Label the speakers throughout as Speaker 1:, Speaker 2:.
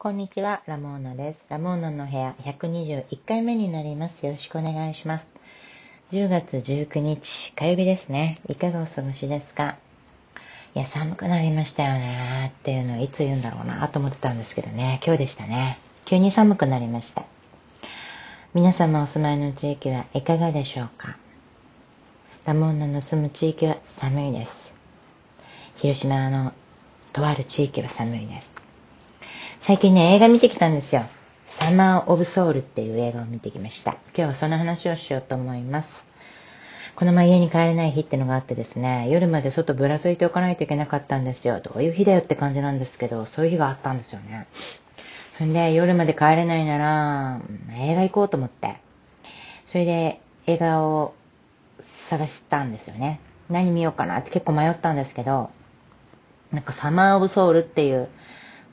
Speaker 1: こんにちは、ラモーナです。ラモーナの部屋121回目になります。よろしくお願いします。10月19日、火曜日ですね。いかがお過ごしですか？いや、寒くなりましたよねっていうのをいつ言うんだろうなと思ってたんですけどね。今日でしたね。急に寒くなりました。皆様お住まいの地域はいかがでしょうか？ラモーナの住む地域は寒いです。広島のとある地域は寒いです。最近ね、映画見てきたんですよ。サマー・オブ・ソウルっていう映画を見てきました。今日はその話をしようと思います。この前家に帰れない日ってのがあってですね、夜まで外ぶらついておかないといけなかったんですよ。どういう日だよって感じなんですけど、そういう日があったんですよね。それで夜まで帰れないなら、映画行こうと思って。それで映画を探したんですよね。何見ようかなって結構迷ったんですけど、なんかサマー・オブ・ソウルっていう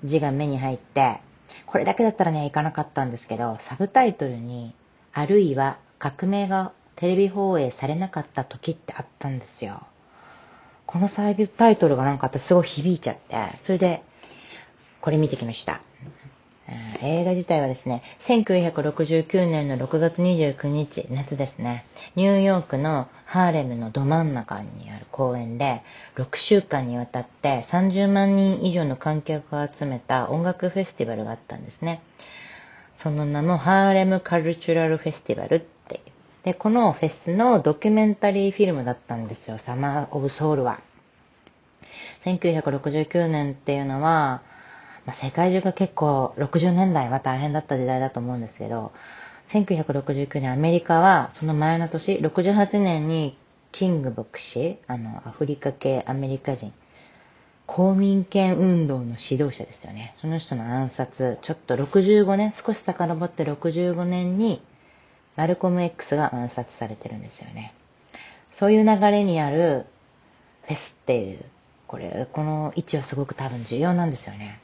Speaker 1: 字が目に入って、これだけだったらね、いかなかったんですけど、サブタイトルに、あるいは革命がテレビ放映されなかった時ってあったんですよ。このサブタイトルがなんか私すごい響いちゃって、それで、これ見てきました。映画自体はですね、1969年の6月29日、夏ですね、ニューヨークのハーレムのど真ん中にある公園で、6週間にわたって30万人以上の観客を集めた音楽フェスティバルがあったんですね。その名もハーレムカルチュラルフェスティバルっていう。で、このフェスのドキュメンタリーフィルムだったんですよ、サマー・オブ・ソウルは。1969年っていうのは、まあ、世界中が結構60年代は大変だった時代だと思うんですけど、1969年アメリカはその前の年、68年にキング牧師、あの、アフリカ系アメリカ人、公民権運動の指導者ですよね。その人の暗殺、ちょっと65年、少し遡って65年に、マルコム X が暗殺されてるんですよね。そういう流れにあるフェスっていう、これ、この位置はすごく多分重要なんですよね。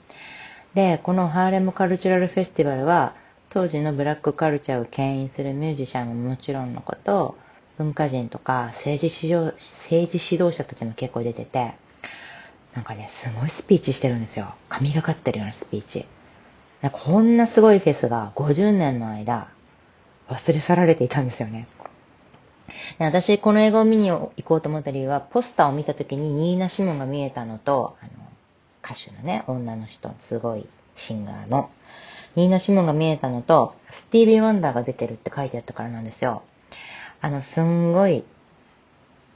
Speaker 1: で、このハーレムカルチュラルフェスティバルは、当時のブラックカルチャーを牽引するミュージシャンももちろんのこと、文化人とか政治指導政治指導者たちも結構出てて、なんかね、すごいスピーチしてるんですよ。神がかってるようなスピーチ。こんなすごいフェスが50年の間、忘れ去られていたんですよね。私、この映画を見に行こうと思った理由は、ポスターを見た時にニーナ・シモンが見えたのと、あの、歌手のね、女の人、すごいシンガーの、ニーナ・シモンが見えたのと、スティービー・ワンダーが出てるって書いてあったからなんですよ。あの、すんごい、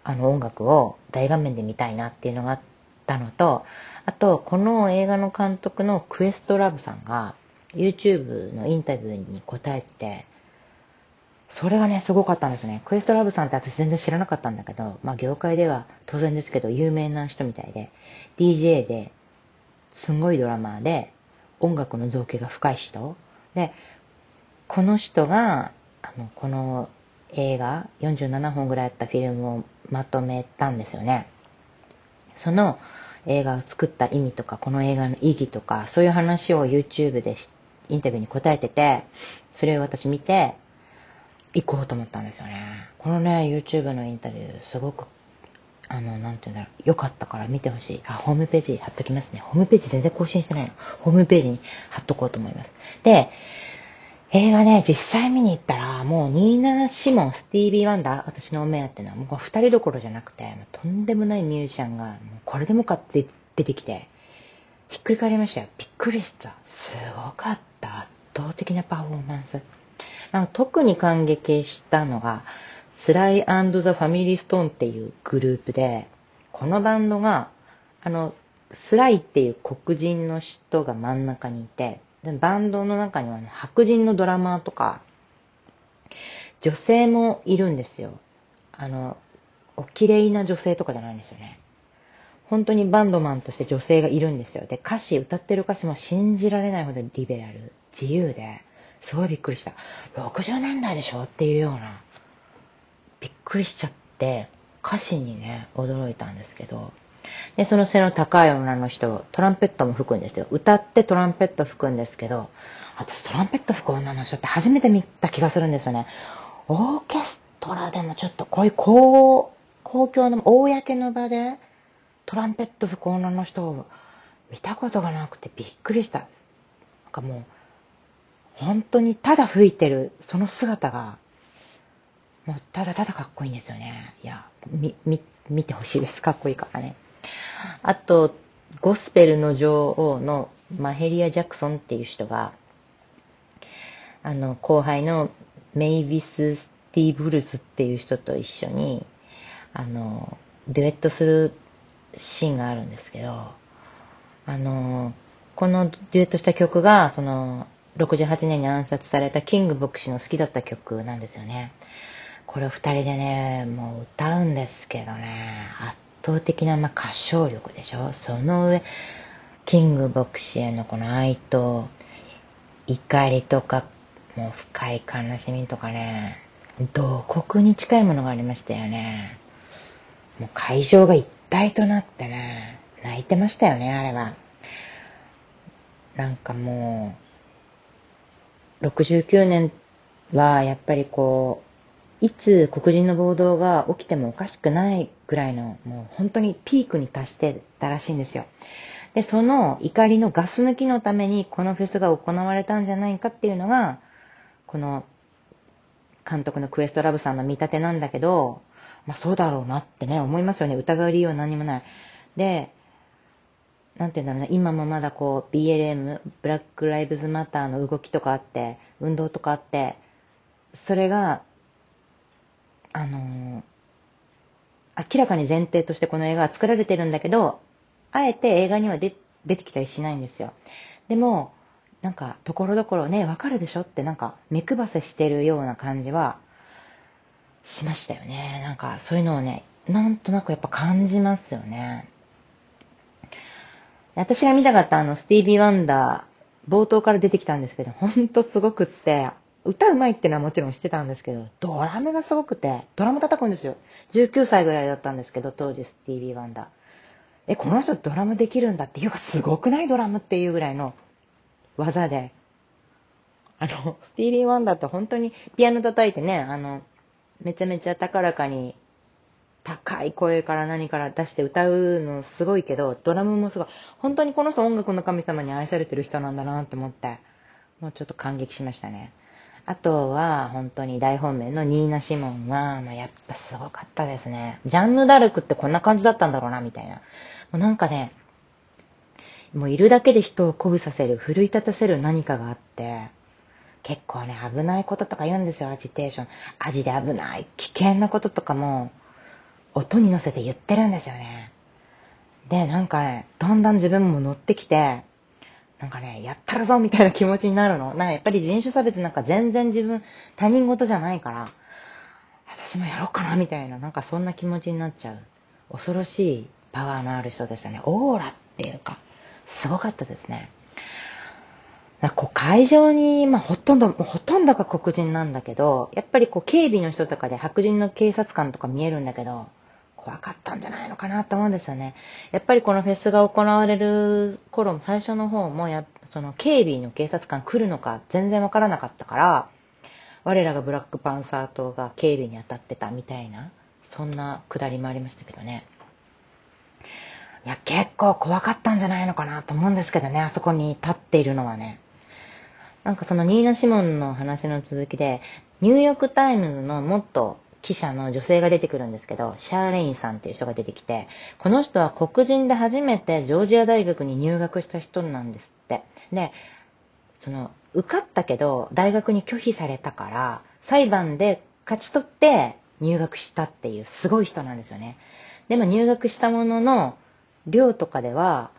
Speaker 1: あの音楽を大画面で見たいなっていうのがあったのと、あと、この映画の監督のクエストラブさんが、YouTube のインタビューに答えて、それがね、すごかったんですね。クエストラブさんって私全然知らなかったんだけど、まあ業界では当然ですけど有名な人みたいで、DJ で、すごいドラマーで、音楽の造形が深い人。で、この人が、あの、この映画、47本ぐらいあったフィルムをまとめたんですよね。その映画を作った意味とか、この映画の意義とか、そういう話を YouTube でインタビューに答えてて、それを私見て、行こうと思ったんですよね。このね、YouTube のインタビュー、すごくあの、なんていうんだろう、よかったから見てほしい。あ、ホームページ貼っときますね。ホームページ全然更新してないの。ホームページに貼っとこうと思います。で、映画ね、実際見に行ったら、もうニーナ・シモン、スティービー・ワンダー、私のお目当てのは、もう二人どころじゃなくて、とんでもないミュージシャンが、もうこれでもかって出てきて、ひっくり返りましたよ。びっくりした。すごかった。圧倒的なパフォーマンス。なんか特に感激したのが、スライザ・ファミリー・ストーンっていうグループで、このバンドが、あの、スライっていう黒人の人が真ん中にいて、でバンドの中にはね、白人のドラマーとか、女性もいるんですよ。あの、お綺麗な女性とかじゃないんですよね。本当にバンドマンとして女性がいるんですよ。で、歌詞、歌ってる歌詞も信じられないほどリベラル、自由で、すごいびっくりした。60年代でしょ？っていうようなびっくりしちゃって、歌詞にね、驚いたんですけど、で、その背の高い女の人、トランペットも吹くんですよ。歌ってトランペット吹くんですけど、私トランペット吹く女の人って初めて見た気がするんですよね。オーケストラでもちょっとこういう公、公共の、公の場でトランペット吹く女の人を見たことがなくてびっくりした。なんかもう、本当にただ吹いてる、その姿が、もうただただかっこいいんですよね。いや、み、み、見てほしいです。かっこいいからね。あと、ゴスペルの女王のマヘリア・ジャクソンっていう人が、あの、後輩のメイビス・スティーブルズっていう人と一緒に、あの、デュエットするシーンがあるんですけど、あの、このデュエットした曲が、その、68年に暗殺されたキング牧師の好きだった曲なんですよね。これを二人でね、もう歌うんですけどね、圧倒的なま歌唱力でしょその上、キング牧師へのこの愛と怒りとか、もう深い悲しみとかね、洞窟に近いものがありましたよね。もう会場が一体となってね、泣いてましたよね、あれは。なんかもう、69年はやっぱりこう、いつ黒人の暴動が起きてもおかしくないぐらいの、もう本当にピークに達してたらしいんですよ。で、その怒りのガス抜きのためにこのフェスが行われたんじゃないかっていうのが、この監督のクエストラブさんの見立てなんだけど、まあそうだろうなってね、思いますよね。疑う理由は何もない。で、なんていうんだろうな、今もまだこう BLM、ブラック・ライブズ・マターの動きとかあって、運動とかあって、それが、あのー、明らかに前提としてこの映画は作られてるんだけど、あえて映画には出てきたりしないんですよ。でも、なんか、ところどころね、わかるでしょってなんか、目配せしてるような感じは、しましたよね。なんか、そういうのをね、なんとなくやっぱ感じますよね。私が見たかったあの、スティービー・ワンダー、冒頭から出てきたんですけど、ほんとすごくって、歌うまいってのはもちろん知ってたんですけど、ドラムがすごくて、ドラム叩くんですよ。19歳ぐらいだったんですけど、当時スティービー・ワンダー。え、この人ドラムできるんだっていうか、すごくないドラムっていうぐらいの技で。あの、スティービー・ワンダーって本当にピアノ叩いてね、あの、めちゃめちゃ高らかに高い声から何から出して歌うのすごいけど、ドラムもすごい。本当にこの人音楽の神様に愛されてる人なんだなって思って、もうちょっと感激しましたね。あとは、本当に大本命のニーナ・シモンは、まあ、やっぱすごかったですね。ジャンヌ・ダルクってこんな感じだったんだろうな、みたいな。もうなんかね、もういるだけで人を鼓舞させる、奮い立たせる何かがあって、結構ね、危ないこととか言うんですよ、アジテーション。アジで危ない、危険なこととかも、音に乗せて言ってるんですよね。で、なんかね、だんだん自分も乗ってきて、なんかね、やったるぞみたいな気持ちになるの。なんかやっぱり人種差別なんか全然自分、他人事じゃないから、私もやろうかなみたいな、なんかそんな気持ちになっちゃう。恐ろしいパワーのある人ですよね。オーラっていうか、すごかったですね。なこう会場に、まあ、ほとんど、ほとんどが黒人なんだけど、やっぱりこう警備の人とかで白人の警察官とか見えるんだけど、怖かったんじゃないのかなと思うんですよね。やっぱりこのフェスが行われる頃も最初の方もや、その警備の警察官来るのか全然わからなかったから、我らがブラックパンサー党が警備に当たってたみたいな、そんなくだりもありましたけどね。いや、結構怖かったんじゃないのかなと思うんですけどね、あそこに立っているのはね。なんかそのニーナ・シモンの話の続きで、ニューヨークタイムズの元記者の女性が出てくるんですけど、シャーレインさんっていう人が出てきて、この人は黒人で初めてジョージア大学に入学した人なんですって。で、その、受かったけど、大学に拒否されたから、裁判で勝ち取って入学したっていうすごい人なんですよね。でも入学したものの、寮とかでは、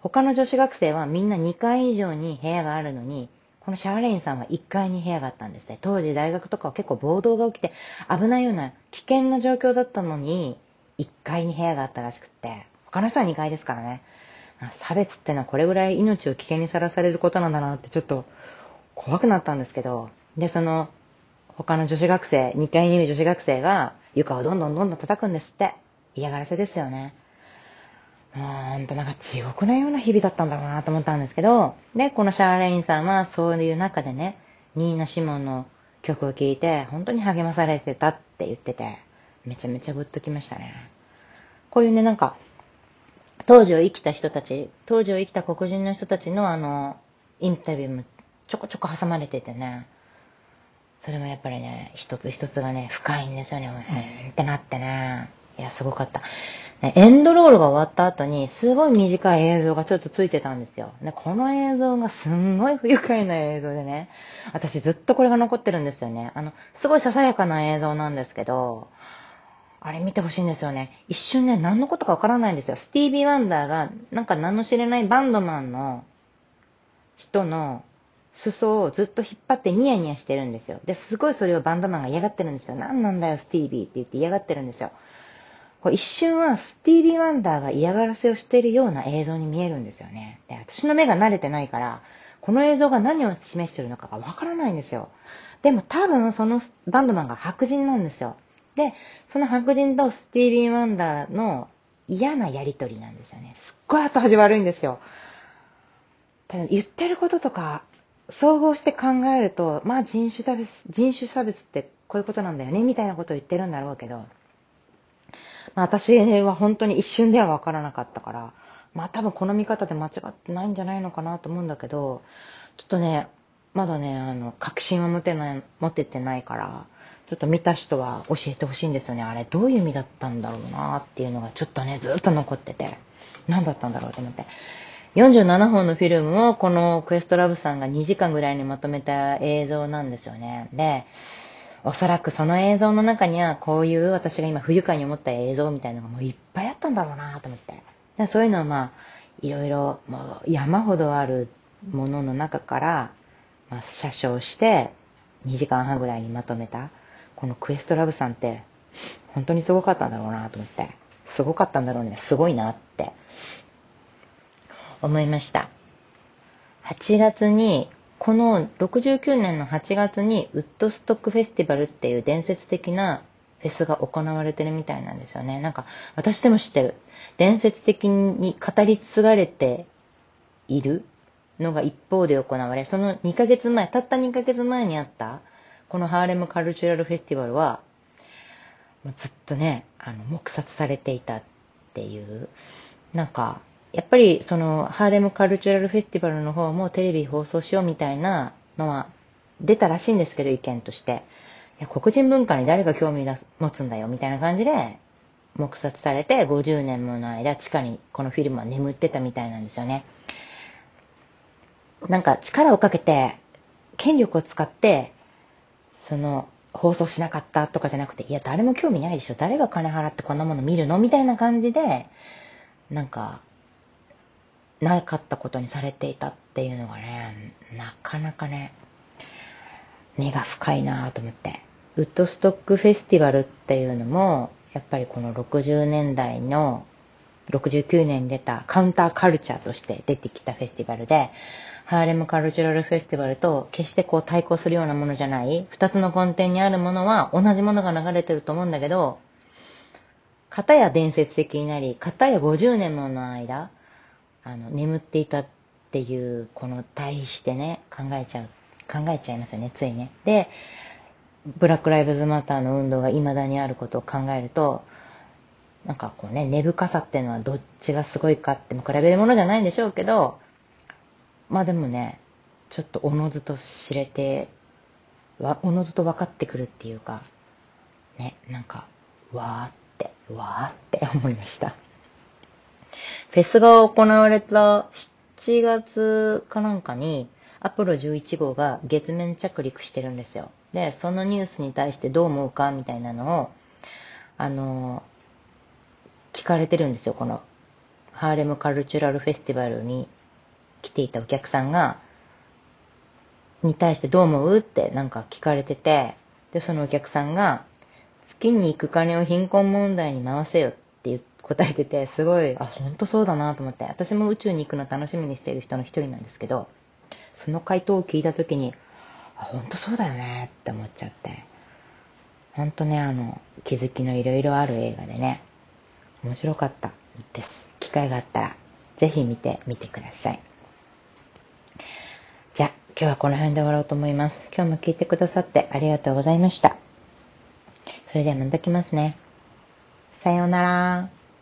Speaker 1: 他の女子学生はみんな2階以上に部屋があるのに、このシャーレインさんは1階に部屋があったんですね。当時大学とかは結構暴動が起きて危ないような危険な状況だったのに、1階に部屋があったらしくって、他の人は2階ですからね。差別ってのはこれぐらい命を危険にさらされることなんだなってちょっと怖くなったんですけど、で、その他の女子学生、2階にいる女子学生が床をどんどんどんどん叩くんですって。嫌がらせですよね。ほんとなんか地獄のような日々だったんだろうなと思ったんですけど、で、このシャーレインさんはそういう中でね、ニーナ・シモンの曲を聴いて、本当に励まされてたって言ってて、めちゃめちゃグッときましたね。こういうね、なんか、当時を生きた人たち、当時を生きた黒人の人たちのあの、インタビューもちょこちょこ挟まれててね、それもやっぱりね、一つ一つがね、深いんですよね。うんってなってね。いや、すごかった。エンドロールが終わった後に、すごい短い映像がちょっとついてたんですよ。で、この映像がすんごい不愉快な映像でね、私ずっとこれが残ってるんですよね。あの、すごいささやかな映像なんですけど、あれ見てほしいんですよね。一瞬ね、何のことかわからないんですよ。スティービー・ワンダーが、なんか何の知れないバンドマンの人の裾をずっと引っ張ってニヤニヤしてるんですよ。で、すごいそれをバンドマンが嫌がってるんですよ。何なんだよ、スティービーって言って嫌がってるんですよ。これ一瞬はスティービー・ワンダーが嫌がらせをしているような映像に見えるんですよね。で、私の目が慣れてないから、この映像が何を示しているのかがわからないんですよ。でも多分そのバンドマンが白人なんですよ。で、その白人とスティービー・ワンダーの嫌なやりとりなんですよね。すっごい後味悪いんですよ。ただ言ってることとか、総合して考えると、まあ人種差別、人種差別ってこういうことなんだよね、みたいなことを言ってるんだろうけど、まあ私は本当に一瞬では分からなかったから、まあ多分この見方で間違ってないんじゃないのかなと思うんだけど、ちょっとね、まだね、あの、確信は持てない、持ててないから、ちょっと見た人は教えてほしいんですよね。あれどういう意味だったんだろうなっていうのがちょっとね、ずっと残ってて、何だったんだろうと思って。47本のフィルムをこのクエストラブさんが2時間ぐらいにまとめた映像なんですよね。で、おそらくその映像の中にはこういう私が今不愉快に思った映像みたいなのがもういっぱいあったんだろうなと思って。そういうのはまあ、いろいろもう山ほどあるものの中から、まあ、写真して2時間半ぐらいにまとめたこのクエストラブさんって、本当にすごかったんだろうなと思って、すごかったんだろうね、すごいなって思いました。8月に、この69年の8月にウッドストックフェスティバルっていう伝説的なフェスが行われてるみたいなんですよね。なんか、私でも知ってる。伝説的に語り継がれているのが一方で行われ、その2ヶ月前、たった2ヶ月前にあったこのハーレムカルチュラルフェスティバルは、ずっとね、あの、黙殺されていたっていう、なんか、やっぱりそのハーレムカルチュラルフェスティバルの方もテレビ放送しようみたいなのは出たらしいんですけど、意見として。いや黒人文化に誰が興味持つんだよみたいな感じで黙殺されて50年もの間地下にこのフィルムは眠ってたみたいなんですよね。なんか力をかけて権力を使ってその、放送しなかったとかじゃなくて、いや、誰も興味ないでしょ。誰が金払ってこんなもの見るの？みたいな感じで、なんか、なかったことにされていたっていうのがね、なかなかね、根が深いなぁと思って。ウッドストックフェスティバルっていうのも、やっぱりこの60年代の、69年に出たカウンターカルチャーとして出てきたフェスティバルで、ハーレムカルチュラルフェスティバルと決してこう対抗するようなものじゃない、二つの根底にあるものは同じものが流れてると思うんだけど、片や伝説的になり、片や50年もの間、あの、眠っていたっていう、この対比してね、考えちゃう、考えちゃいますよね、ついね。で、ブラック・ライブズ・マターの運動が未だにあることを考えると、なんかこうね、根深さっていうのはどっちがすごいかっても比べるものじゃないんでしょうけど、まあでもね、ちょっとおのずと知れて、わ、おのずと分かってくるっていうか、ね、なんか、わーって、わーって思いました。フェスが行われた7月かなんかに、アポロ11号が月面着陸してるんですよ。で、そのニュースに対してどう思うかみたいなのを、あの、聞かれてるんですよ。この、ハーレムカルチュラルフェスティバルに来ていたお客さんが、に対してどう思うってなんか聞かれてて、で、そのお客さんが、月に行く金を貧困問題に回せよっ答えてて、すごい、あ、本当そうだなと思って、私も宇宙に行くの楽しみにしている人の一人なんですけど、その回答を聞いたときに、あ、本当そうだよねって思っちゃって、本当ね、あの、気づきのいろいろある映画でね、面白かったです。機会があったら、ぜひ見てみてください。じゃあ、今日はこの辺で終わろうと思います。今日も聞いてくださってありがとうございました。それではまた来ますね。さようなら。